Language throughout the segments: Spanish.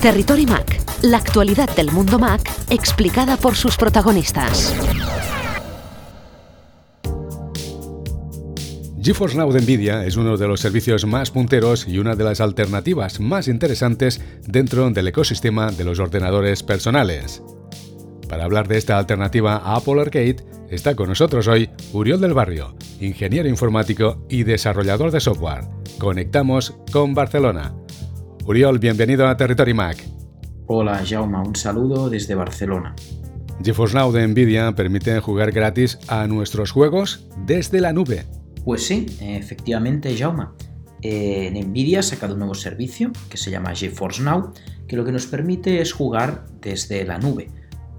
Territory Mac, la actualidad del mundo Mac explicada por sus protagonistas. GeForce Now de Nvidia es uno de los servicios más punteros y una de las alternativas más interesantes dentro del ecosistema de los ordenadores personales. Para hablar de esta alternativa a Apple Arcade, está con nosotros hoy Uriol del Barrio, ingeniero informático y desarrollador de software. Conectamos con Barcelona. Uriol, bienvenido a Territory Mac. Hola Jaume, un saludo desde Barcelona. GeForce Now de Nvidia permite jugar gratis a nuestros juegos desde la nube. Pues sí, efectivamente Jaume. En Nvidia ha sacado un nuevo servicio que se llama GeForce Now, que lo que nos permite es jugar desde la nube.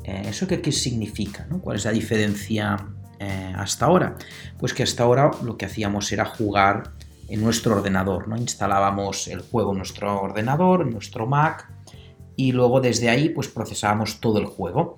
Eh, ¿Eso qué, qué significa? ¿Cuál es la diferencia eh, hasta ahora? Pues que hasta ahora lo que hacíamos era jugar en nuestro ordenador, ¿no? Instalábamos el juego en nuestro ordenador, en nuestro Mac, y luego desde ahí pues procesábamos todo el juego.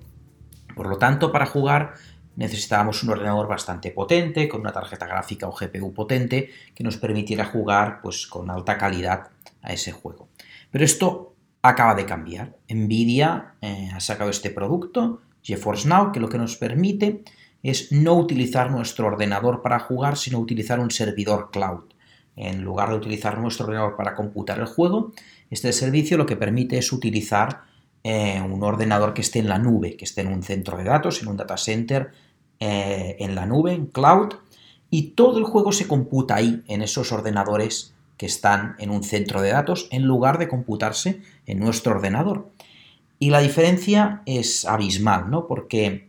Por lo tanto, para jugar necesitábamos un ordenador bastante potente, con una tarjeta gráfica o GPU potente, que nos permitiera jugar pues con alta calidad a ese juego. Pero esto acaba de cambiar. Nvidia eh, ha sacado este producto, GeForce Now, que lo que nos permite es no utilizar nuestro ordenador para jugar, sino utilizar un servidor cloud. En lugar de utilizar nuestro ordenador para computar el juego, este servicio lo que permite es utilizar eh, un ordenador que esté en la nube, que esté en un centro de datos, en un data center, eh, en la nube, en cloud, y todo el juego se computa ahí, en esos ordenadores que están en un centro de datos, en lugar de computarse en nuestro ordenador. Y la diferencia es abismal, ¿no? Porque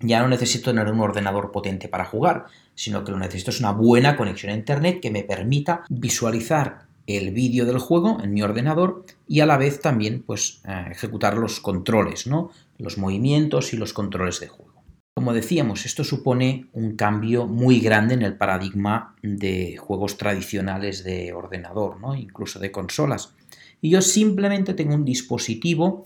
ya no necesito tener un ordenador potente para jugar, sino que lo necesito es una buena conexión a Internet que me permita visualizar el vídeo del juego en mi ordenador y a la vez también pues, eh, ejecutar los controles, ¿no? los movimientos y los controles de juego. Como decíamos, esto supone un cambio muy grande en el paradigma de juegos tradicionales de ordenador, ¿no? incluso de consolas. Y yo simplemente tengo un dispositivo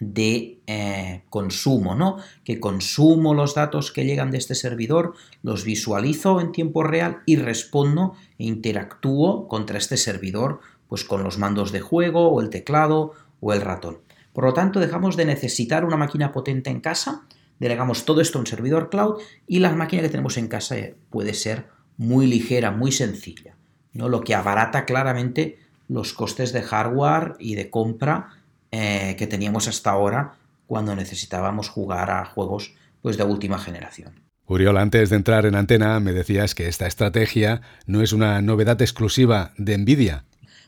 de eh, consumo, ¿no? Que consumo los datos que llegan de este servidor, los visualizo en tiempo real y respondo e interactúo contra este servidor, pues con los mandos de juego o el teclado o el ratón. Por lo tanto, dejamos de necesitar una máquina potente en casa, delegamos todo esto a un servidor cloud y la máquina que tenemos en casa eh, puede ser muy ligera, muy sencilla, ¿no? Lo que abarata claramente los costes de hardware y de compra eh, que teníamos hasta ahora cuando necesitábamos jugar a juegos pues, de última generación. Uriol, antes de entrar en antena me decías que esta estrategia no es una novedad exclusiva de Nvidia.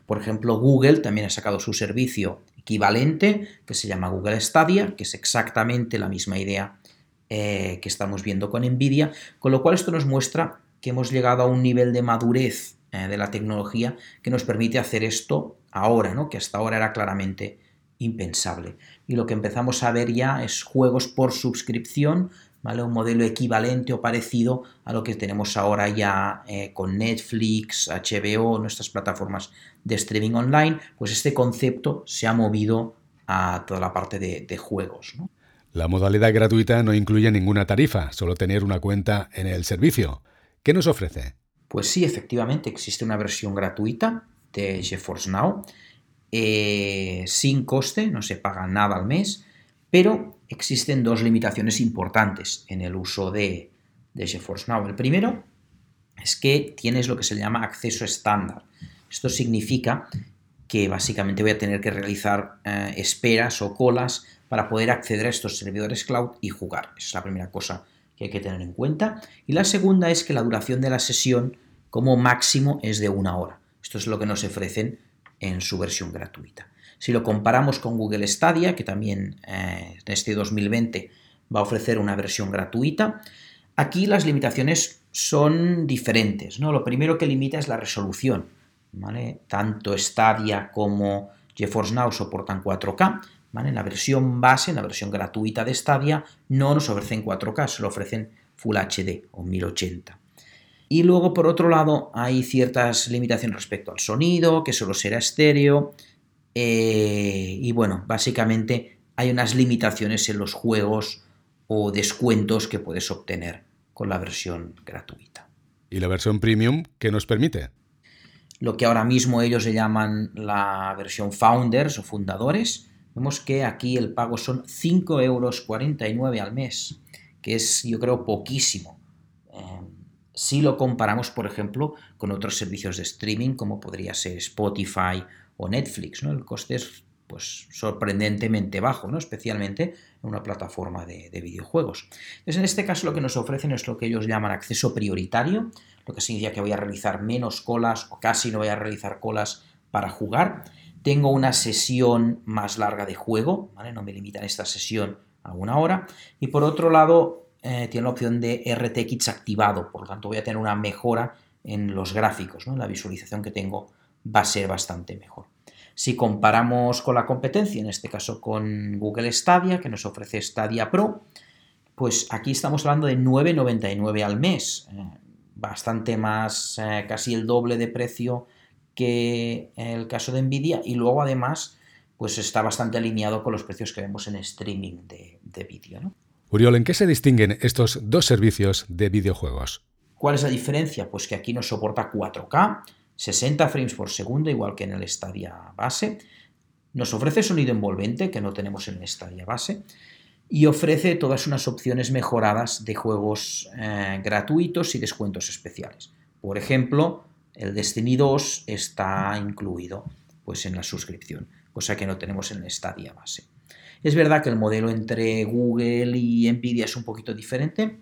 Por ejemplo, Google también ha sacado su servicio equivalente que se llama Google Stadia, que es exactamente la misma idea eh, que estamos viendo con Nvidia, con lo cual esto nos muestra que hemos llegado a un nivel de madurez eh, de la tecnología que nos permite hacer esto ahora, ¿no? que hasta ahora era claramente impensable. Y lo que empezamos a ver ya es juegos por suscripción, ¿vale? Un modelo equivalente o parecido a lo que tenemos ahora ya eh, con Netflix, HBO, nuestras plataformas de streaming online, pues este concepto se ha movido a toda la parte de, juegos. La modalidad gratuita no incluye ninguna tarifa, solo tener una cuenta en el servicio. ¿Qué nos ofrece? Pues sí, efectivamente, existe una versión gratuita de GeForce Now eh, sin coste, no se paga nada al mes, pero existen dos limitaciones importantes en el uso de, GeForce Now. El primero es que tienes lo que se llama acceso estándar. Esto significa que básicamente voy a tener que realizar eh, esperas o colas para poder acceder a estos servidores cloud y jugar. Esa es la primera cosa que hay que tener en cuenta. Y la segunda es que la duración de la sesión como máximo es de una hora. Esto es lo que nos ofrecen en su versión gratuita. Si lo comparamos con Google Stadia, que también eh, en este 2020 va a ofrecer una versión gratuita, aquí las limitaciones son diferentes. ¿no? Lo primero que limita es la resolución. Tanto Stadia como GeForce Now soportan 4K. En la versión base, en la versión gratuita de Stadia, no nos ofrecen 4K, solo ofrecen Full HD o 1080. Y luego, por otro lado, hay ciertas limitaciones respecto al sonido, que solo será estéreo. Eh, y bueno, básicamente hay unas limitaciones en los juegos o descuentos que puedes obtener con la versión gratuita. ¿Y la versión premium qué nos permite? lo que ahora mismo ellos le llaman la versión Founders o Fundadores, vemos que aquí el pago son 5,49 euros al mes, que es yo creo poquísimo. Si lo comparamos, por ejemplo, con otros servicios de streaming como podría ser Spotify o Netflix, ¿no? El coste es pues sorprendentemente bajo, ¿no? especialmente en una plataforma de, videojuegos. Entonces, en este caso lo que nos ofrecen es lo que ellos llaman acceso prioritario, lo que significa que voy a realizar menos colas o casi no voy a realizar colas para jugar. Tengo una sesión más larga de juego, ¿vale? no me limitan esta sesión a una hora. Y por otro lado, eh, tiene la opción de RTX activado, por lo tanto voy a tener una mejora en los gráficos, ¿no? la visualización que tengo va a ser bastante mejor. Si comparamos con la competencia, en este caso con Google Stadia, que nos ofrece Stadia Pro, pues aquí estamos hablando de 9,99 al mes, eh, bastante más, eh, casi el doble de precio que el caso de Nvidia y luego además pues está bastante alineado con los precios que vemos en streaming de, de vídeo. ¿no? Uriol, ¿en qué se distinguen estos dos servicios de videojuegos? ¿Cuál es la diferencia? Pues que aquí nos soporta 4K, 60 frames por segundo, igual que en el Stadia base. Nos ofrece sonido envolvente, que no tenemos en el Stadia base. Y ofrece todas unas opciones mejoradas de juegos eh, gratuitos y descuentos especiales. Por ejemplo, el Destiny 2 está incluido pues, en la suscripción, cosa que no tenemos en el Stadia base. Es verdad que el modelo entre Google y Nvidia es un poquito diferente.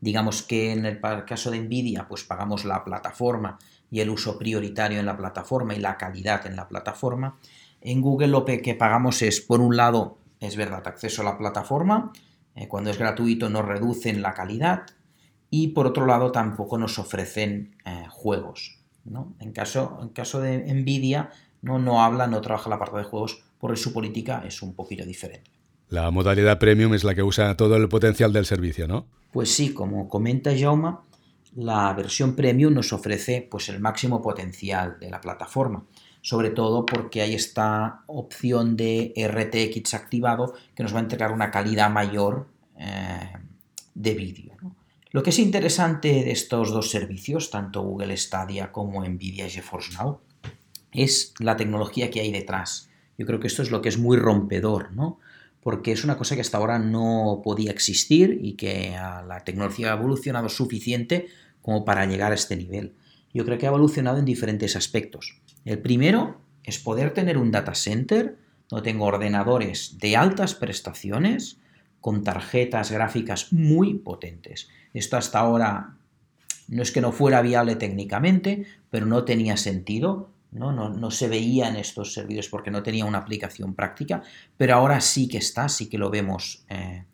Digamos que en el caso de Nvidia, pues pagamos la plataforma y el uso prioritario en la plataforma y la calidad en la plataforma. En Google lo que pagamos es, por un lado, es verdad, acceso a la plataforma, eh, cuando es gratuito no reducen la calidad y por otro lado tampoco nos ofrecen eh, juegos. ¿no? En, caso, en caso de Nvidia no, no habla, no trabaja la parte de juegos porque su política es un poquito diferente. La modalidad premium es la que usa todo el potencial del servicio, ¿no? Pues sí, como comenta Jauma, la versión premium nos ofrece pues, el máximo potencial de la plataforma, sobre todo porque hay esta opción de RTX activado que nos va a entregar una calidad mayor eh, de vídeo. Lo que es interesante de estos dos servicios, tanto Google Stadia como Nvidia GeForce Now, es la tecnología que hay detrás. Yo creo que esto es lo que es muy rompedor, ¿no? porque es una cosa que hasta ahora no podía existir y que la tecnología ha evolucionado suficiente como para llegar a este nivel. Yo creo que ha evolucionado en diferentes aspectos. El primero es poder tener un data center donde tengo ordenadores de altas prestaciones con tarjetas gráficas muy potentes. Esto hasta ahora no es que no fuera viable técnicamente, pero no tenía sentido, no, no, se veía en estos servidores porque no tenía una aplicación práctica, pero ahora sí que está, sí que lo vemos eh,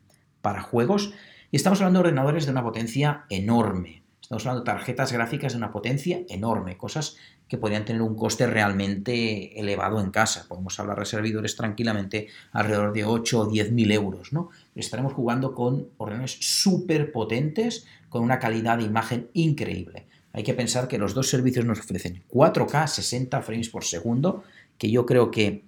para juegos. Y estamos hablando de ordenadores de una potencia enorme. Estamos hablando de tarjetas gráficas de una potencia enorme, cosas que podrían tener un coste realmente elevado en casa. Podemos hablar de servidores tranquilamente alrededor de 8 o 10 mil euros. ¿no? Estaremos jugando con ordenadores súper potentes, con una calidad de imagen increíble. Hay que pensar que los dos servicios nos ofrecen 4K 60 frames por segundo, que yo creo que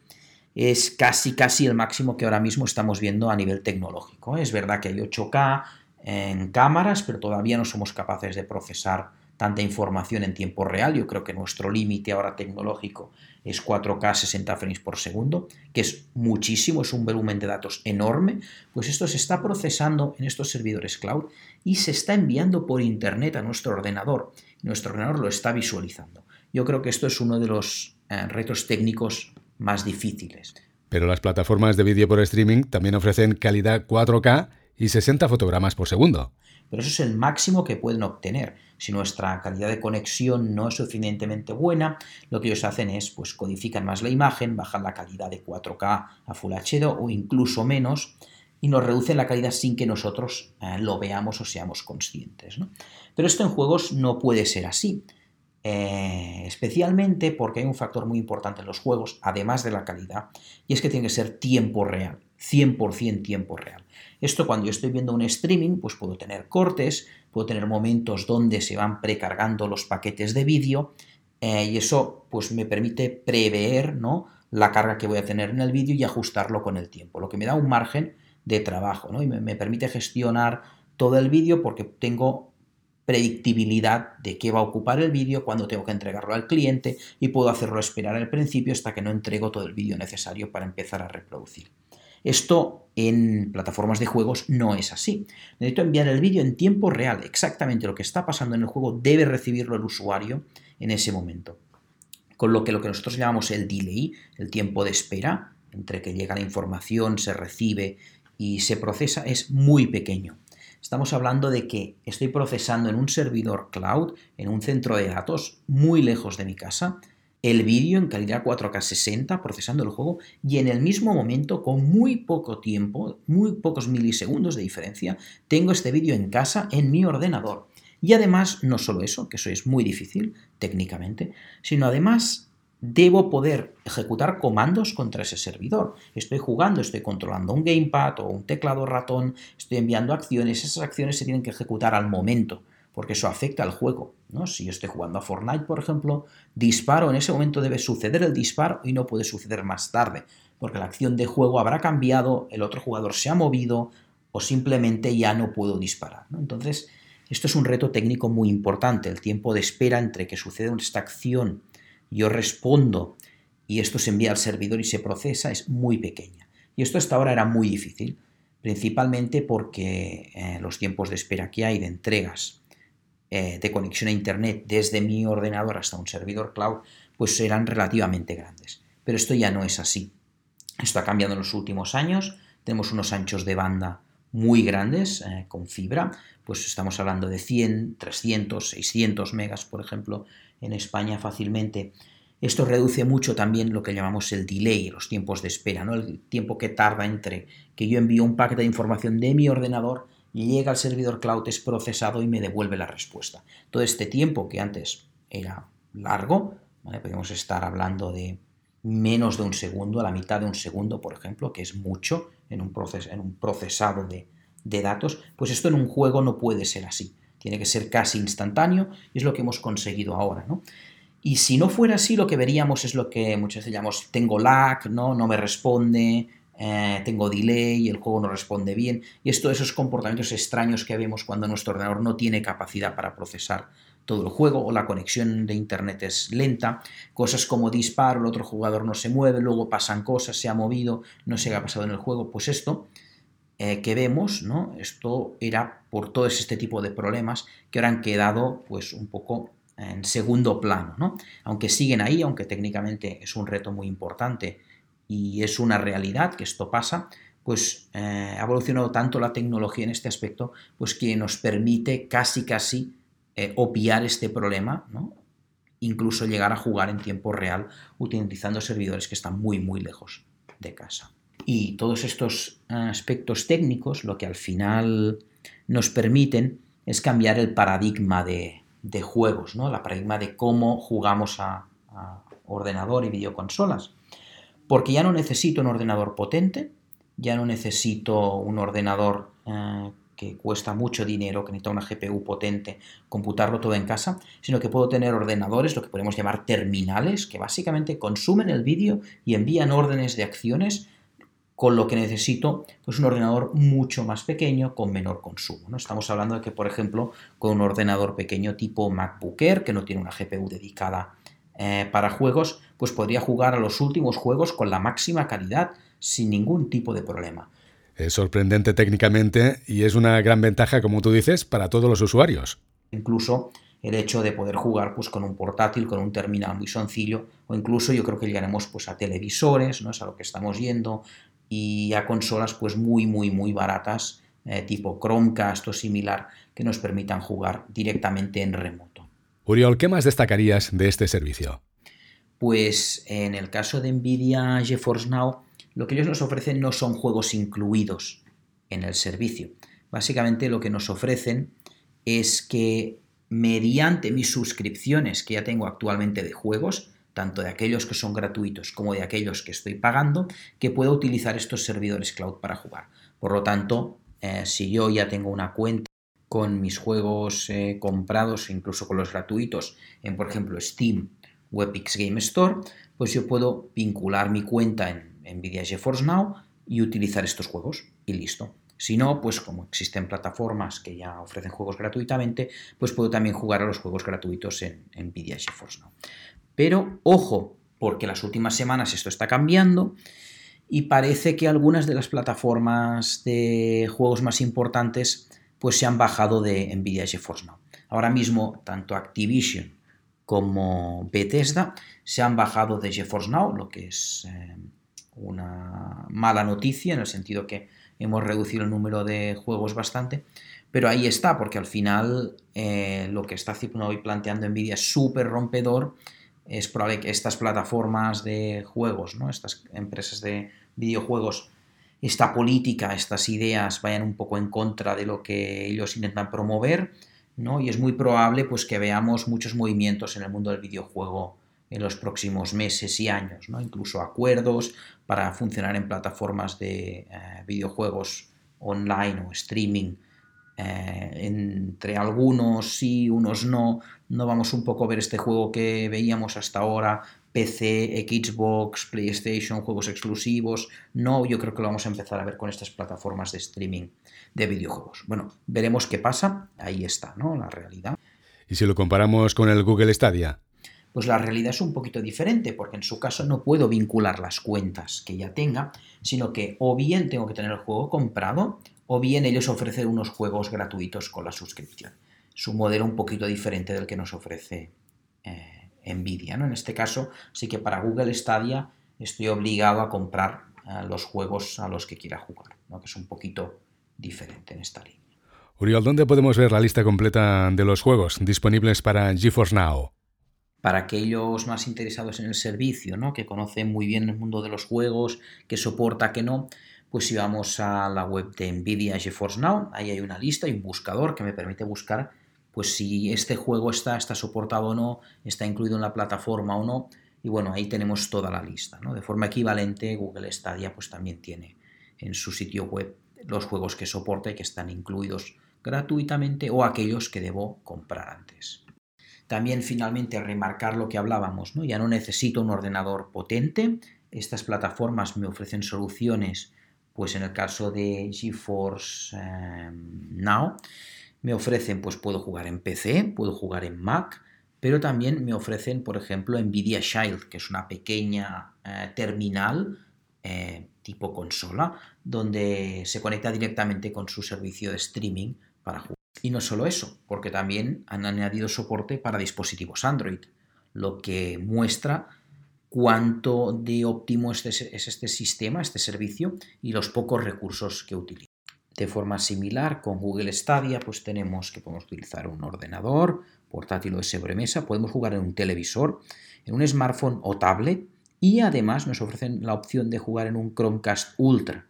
es casi casi el máximo que ahora mismo estamos viendo a nivel tecnológico. Es verdad que hay 8K, en cámaras, pero todavía no somos capaces de procesar tanta información en tiempo real. Yo creo que nuestro límite ahora tecnológico es 4K 60 frames por segundo, que es muchísimo, es un volumen de datos enorme. Pues esto se está procesando en estos servidores cloud y se está enviando por internet a nuestro ordenador. Nuestro ordenador lo está visualizando. Yo creo que esto es uno de los eh, retos técnicos más difíciles. Pero las plataformas de vídeo por streaming también ofrecen calidad 4K y 60 fotogramas por segundo. Pero eso es el máximo que pueden obtener. Si nuestra calidad de conexión no es suficientemente buena, lo que ellos hacen es pues codifican más la imagen, bajan la calidad de 4K a Full HD o incluso menos y nos reducen la calidad sin que nosotros eh, lo veamos o seamos conscientes. Pero esto en juegos no puede ser así. Eh, especialmente porque hay un factor muy importante en los juegos, además de la calidad, y es que tiene que ser tiempo real, 100% tiempo real. Esto cuando yo estoy viendo un streaming, pues puedo tener cortes, puedo tener momentos donde se van precargando los paquetes de vídeo eh, y eso pues me permite prever ¿no? la carga que voy a tener en el vídeo y ajustarlo con el tiempo, lo que me da un margen de trabajo ¿no? y me, me permite gestionar todo el vídeo porque tengo predictibilidad de qué va a ocupar el vídeo, cuándo tengo que entregarlo al cliente y puedo hacerlo esperar al principio hasta que no entrego todo el vídeo necesario para empezar a reproducir. Esto en plataformas de juegos no es así. Necesito enviar el vídeo en tiempo real. Exactamente lo que está pasando en el juego debe recibirlo el usuario en ese momento. Con lo que lo que nosotros llamamos el delay, el tiempo de espera, entre que llega la información, se recibe y se procesa, es muy pequeño. Estamos hablando de que estoy procesando en un servidor cloud, en un centro de datos muy lejos de mi casa, el vídeo en calidad 4K 60 procesando el juego y en el mismo momento, con muy poco tiempo, muy pocos milisegundos de diferencia, tengo este vídeo en casa en mi ordenador. Y además, no solo eso, que eso es muy difícil técnicamente, sino además debo poder ejecutar comandos contra ese servidor. Estoy jugando, estoy controlando un gamepad o un teclado ratón, estoy enviando acciones, esas acciones se tienen que ejecutar al momento, porque eso afecta al juego. ¿no? Si yo estoy jugando a Fortnite, por ejemplo, disparo, en ese momento debe suceder el disparo y no puede suceder más tarde, porque la acción de juego habrá cambiado, el otro jugador se ha movido o simplemente ya no puedo disparar. Entonces, esto es un reto técnico muy importante, el tiempo de espera entre que sucede esta acción yo respondo y esto se envía al servidor y se procesa es muy pequeña. Y esto hasta ahora era muy difícil, principalmente porque eh, los tiempos de espera que hay de entregas eh, de conexión a Internet desde mi ordenador hasta un servidor cloud, pues eran relativamente grandes. Pero esto ya no es así. Esto ha cambiado en los últimos años. Tenemos unos anchos de banda muy grandes eh, con fibra, pues estamos hablando de 100, 300, 600 megas, por ejemplo, en España fácilmente. Esto reduce mucho también lo que llamamos el delay, los tiempos de espera, ¿no? el tiempo que tarda entre que yo envío un paquete de información de mi ordenador, llega al servidor cloud, es procesado y me devuelve la respuesta. Todo este tiempo que antes era largo, podemos estar hablando de menos de un segundo, a la mitad de un segundo, por ejemplo, que es mucho en un, en un procesado de datos, pues esto en un juego no puede ser así. Tiene que ser casi instantáneo y es lo que hemos conseguido ahora, ¿no? Y si no fuera así, lo que veríamos es lo que muchas veces llamamos tengo lag, ¿no? No me responde, eh, tengo delay, el juego no responde bien. Y esto, esos comportamientos extraños que vemos cuando nuestro ordenador no tiene capacidad para procesar todo el juego o la conexión de internet es lenta, cosas como disparo, el otro jugador no se mueve, luego pasan cosas, se ha movido, no qué ha pasado en el juego, pues esto eh, que vemos, ¿no? Esto era por todo este tipo de problemas que ahora han quedado pues un poco en segundo plano, ¿no? Aunque siguen ahí, aunque técnicamente es un reto muy importante y es una realidad que esto pasa, pues eh, ha evolucionado tanto la tecnología en este aspecto, pues que nos permite casi casi eh, obviar este problema, ¿no? incluso llegar a jugar en tiempo real utilizando servidores que están muy muy lejos de casa. Y todos estos aspectos técnicos lo que al final nos permiten es cambiar el paradigma de, juegos, ¿no? la paradigma de cómo jugamos a, ordenador y videoconsolas. Porque ya no necesito un ordenador potente, ya no necesito un ordenador eh, que cuesta mucho dinero, que necesita una GPU potente, computarlo todo en casa, sino que puedo tener ordenadores, lo que podemos llamar terminales, que básicamente consumen el vídeo y envían órdenes de acciones con lo que necesito pues un ordenador mucho más pequeño con menor consumo. ¿no? Estamos hablando de que, por ejemplo, con un ordenador pequeño tipo MacBook Air, que no tiene una GPU dedicada eh, para juegos, pues podría jugar a los últimos juegos con la máxima calidad sin ningún tipo de problema. Es sorprendente técnicamente y es una gran ventaja, como tú dices, para todos los usuarios. Incluso el hecho de poder jugar pues, con un portátil, con un terminal muy sencillo, o incluso yo creo que llegaremos pues, a televisores, ¿no? es a lo que estamos yendo, y a consolas pues muy, muy, muy baratas, eh, tipo Chromecast o similar, que nos permitan jugar directamente en remoto. Uriol, ¿qué más destacarías de este servicio? Pues en el caso de Nvidia GeForce Now, lo que ellos nos ofrecen no son juegos incluidos en el servicio. Básicamente lo que nos ofrecen es que mediante mis suscripciones que ya tengo actualmente de juegos, tanto de aquellos que son gratuitos como de aquellos que estoy pagando, que pueda utilizar estos servidores cloud para jugar. Por lo tanto, eh, si yo ya tengo una cuenta con mis juegos eh, comprados, incluso con los gratuitos, en por ejemplo Steam o Epic Game Store, pues yo puedo vincular mi cuenta en Nvidia GeForce Now y utilizar estos juegos y listo. Si no, pues como existen plataformas que ya ofrecen juegos gratuitamente, pues puedo también jugar a los juegos gratuitos en Nvidia GeForce Now. Pero ojo, porque las últimas semanas esto está cambiando y parece que algunas de las plataformas de juegos más importantes pues se han bajado de Nvidia GeForce Now. Ahora mismo tanto Activision como Bethesda se han bajado de GeForce Now, lo que es eh, una mala noticia en el sentido que hemos reducido el número de juegos bastante, pero ahí está, porque al final eh, lo que está hoy planteando Nvidia es súper rompedor. Es probable que estas plataformas de juegos, ¿no? estas empresas de videojuegos, esta política, estas ideas vayan un poco en contra de lo que ellos intentan promover, ¿no? Y es muy probable pues, que veamos muchos movimientos en el mundo del videojuego en los próximos meses y años, ¿no? incluso acuerdos para funcionar en plataformas de eh, videojuegos online o streaming. Eh, entre algunos sí, unos no. No vamos un poco a ver este juego que veíamos hasta ahora, PC, Xbox, PlayStation, juegos exclusivos. No, yo creo que lo vamos a empezar a ver con estas plataformas de streaming de videojuegos. Bueno, veremos qué pasa. Ahí está, ¿no? La realidad. ¿Y si lo comparamos con el Google Stadia? pues la realidad es un poquito diferente, porque en su caso no puedo vincular las cuentas que ya tenga, sino que o bien tengo que tener el juego comprado, o bien ellos ofrecen unos juegos gratuitos con la suscripción. Es un modelo un poquito diferente del que nos ofrece eh, Nvidia. ¿no? En este caso, sí que para Google Stadia estoy obligado a comprar eh, los juegos a los que quiera jugar, ¿no? que es un poquito diferente en esta línea. Uriol, ¿dónde podemos ver la lista completa de los juegos disponibles para GeForce Now? para aquellos más interesados en el servicio, ¿no? que conocen muy bien el mundo de los juegos, que soporta, que no, pues si vamos a la web de Nvidia GeForce Now, ahí hay una lista y un buscador que me permite buscar pues si este juego está, está soportado o no, está incluido en la plataforma o no, y bueno, ahí tenemos toda la lista. ¿no? De forma equivalente, Google Stadia pues también tiene en su sitio web los juegos que soporta y que están incluidos gratuitamente o aquellos que debo comprar antes. También finalmente remarcar lo que hablábamos, ¿no? ya no necesito un ordenador potente, estas plataformas me ofrecen soluciones, pues en el caso de GeForce em, Now, me ofrecen, pues puedo jugar en PC, puedo jugar en Mac, pero también me ofrecen, por ejemplo, Nvidia Shield, que es una pequeña eh, terminal eh, tipo consola, donde se conecta directamente con su servicio de streaming para jugar. Y no solo eso, porque también han añadido soporte para dispositivos Android, lo que muestra cuánto de óptimo es este sistema, este servicio y los pocos recursos que utiliza. De forma similar, con Google Stadia, pues tenemos que podemos utilizar un ordenador, portátil o de sobremesa, podemos jugar en un televisor, en un smartphone o tablet y además nos ofrecen la opción de jugar en un Chromecast Ultra,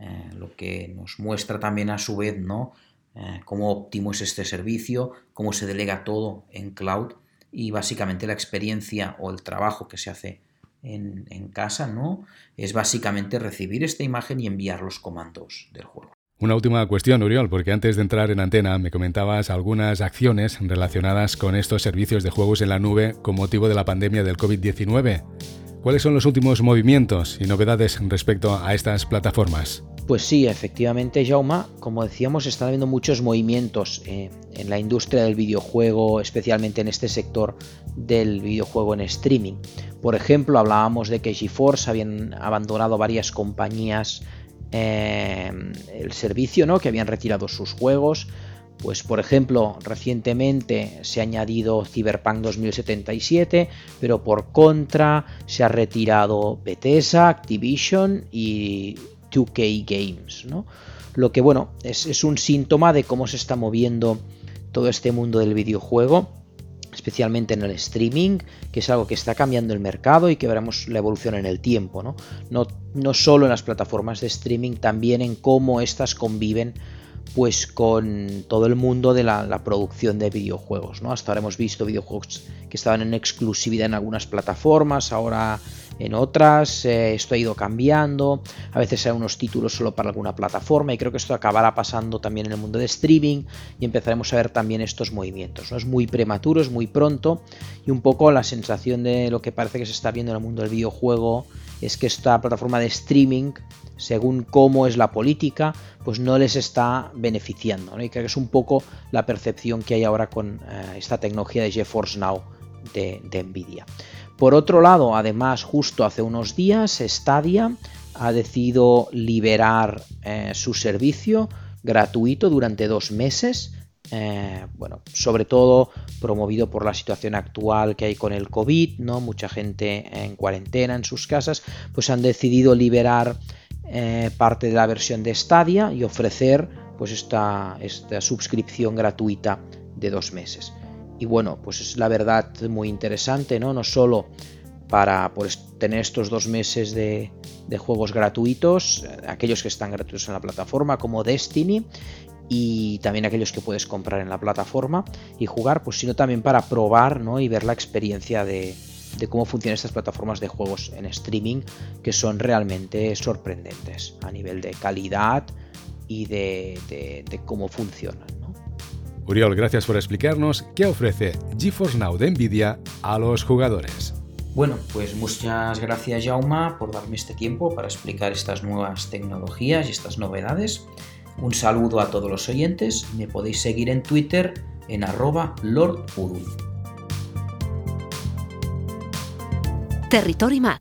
eh, lo que nos muestra también a su vez ¿no? Eh, cómo óptimo es este servicio, cómo se delega todo en cloud y básicamente la experiencia o el trabajo que se hace en, en casa, ¿no? Es básicamente recibir esta imagen y enviar los comandos del juego. Una última cuestión, Uriol, porque antes de entrar en antena me comentabas algunas acciones relacionadas con estos servicios de juegos en la nube con motivo de la pandemia del COVID-19. ¿Cuáles son los últimos movimientos y novedades respecto a estas plataformas? Pues sí, efectivamente, Jauma, como decíamos, están habiendo muchos movimientos eh, en la industria del videojuego, especialmente en este sector del videojuego en streaming. Por ejemplo, hablábamos de que GeForce habían abandonado varias compañías eh, el servicio, ¿no? Que habían retirado sus juegos. Pues por ejemplo, recientemente se ha añadido Cyberpunk 2077, pero por contra se ha retirado Bethesda, Activision y 2K Games, ¿no? Lo que, bueno, es, un síntoma de cómo se está moviendo todo este mundo del videojuego, especialmente en el streaming, que es algo que está cambiando el mercado y que veremos la evolución en el tiempo, ¿no? No, no solo en las plataformas de streaming, también en cómo estas conviven pues con todo el mundo de la, producción de videojuegos. ¿no? Hasta ahora hemos visto videojuegos que estaban en exclusividad en algunas plataformas, ahora en otras, eh, esto ha ido cambiando, a veces hay unos títulos solo para alguna plataforma y creo que esto acabará pasando también en el mundo de streaming y empezaremos a ver también estos movimientos. ¿no? Es muy prematuro, es muy pronto y un poco la sensación de lo que parece que se está viendo en el mundo del videojuego es que esta plataforma de streaming, según cómo es la política, pues no les está beneficiando. Y creo que es un poco la percepción que hay ahora con eh, esta tecnología de GeForce Now de, Nvidia. Por otro lado, además, justo hace unos días, Stadia ha decidido liberar eh, su servicio gratuito durante dos meses. Eh, bueno, sobre todo promovido por la situación actual que hay con el COVID, ¿no? Mucha gente en cuarentena en sus casas, pues han decidido liberar eh, parte de la versión de Stadia y ofrecer pues esta, esta suscripción gratuita de dos meses. Y bueno, pues es la verdad muy interesante, ¿no? No solo para pues, tener estos dos meses de, juegos gratuitos, eh, aquellos que están gratuitos en la plataforma, como Destiny, y también aquellos que puedes comprar en la plataforma y jugar, pues sino también para probar ¿no? y ver la experiencia de, cómo funcionan estas plataformas de juegos en streaming, que son realmente sorprendentes a nivel de calidad y de, de cómo funcionan. Uriol, gracias por explicarnos qué ofrece GeForce Now de Nvidia a los jugadores. Bueno, pues muchas gracias Jauma por darme este tiempo para explicar estas nuevas tecnologías y estas novedades. Un saludo a todos los oyentes, me podéis seguir en Twitter en arroba Territory Mac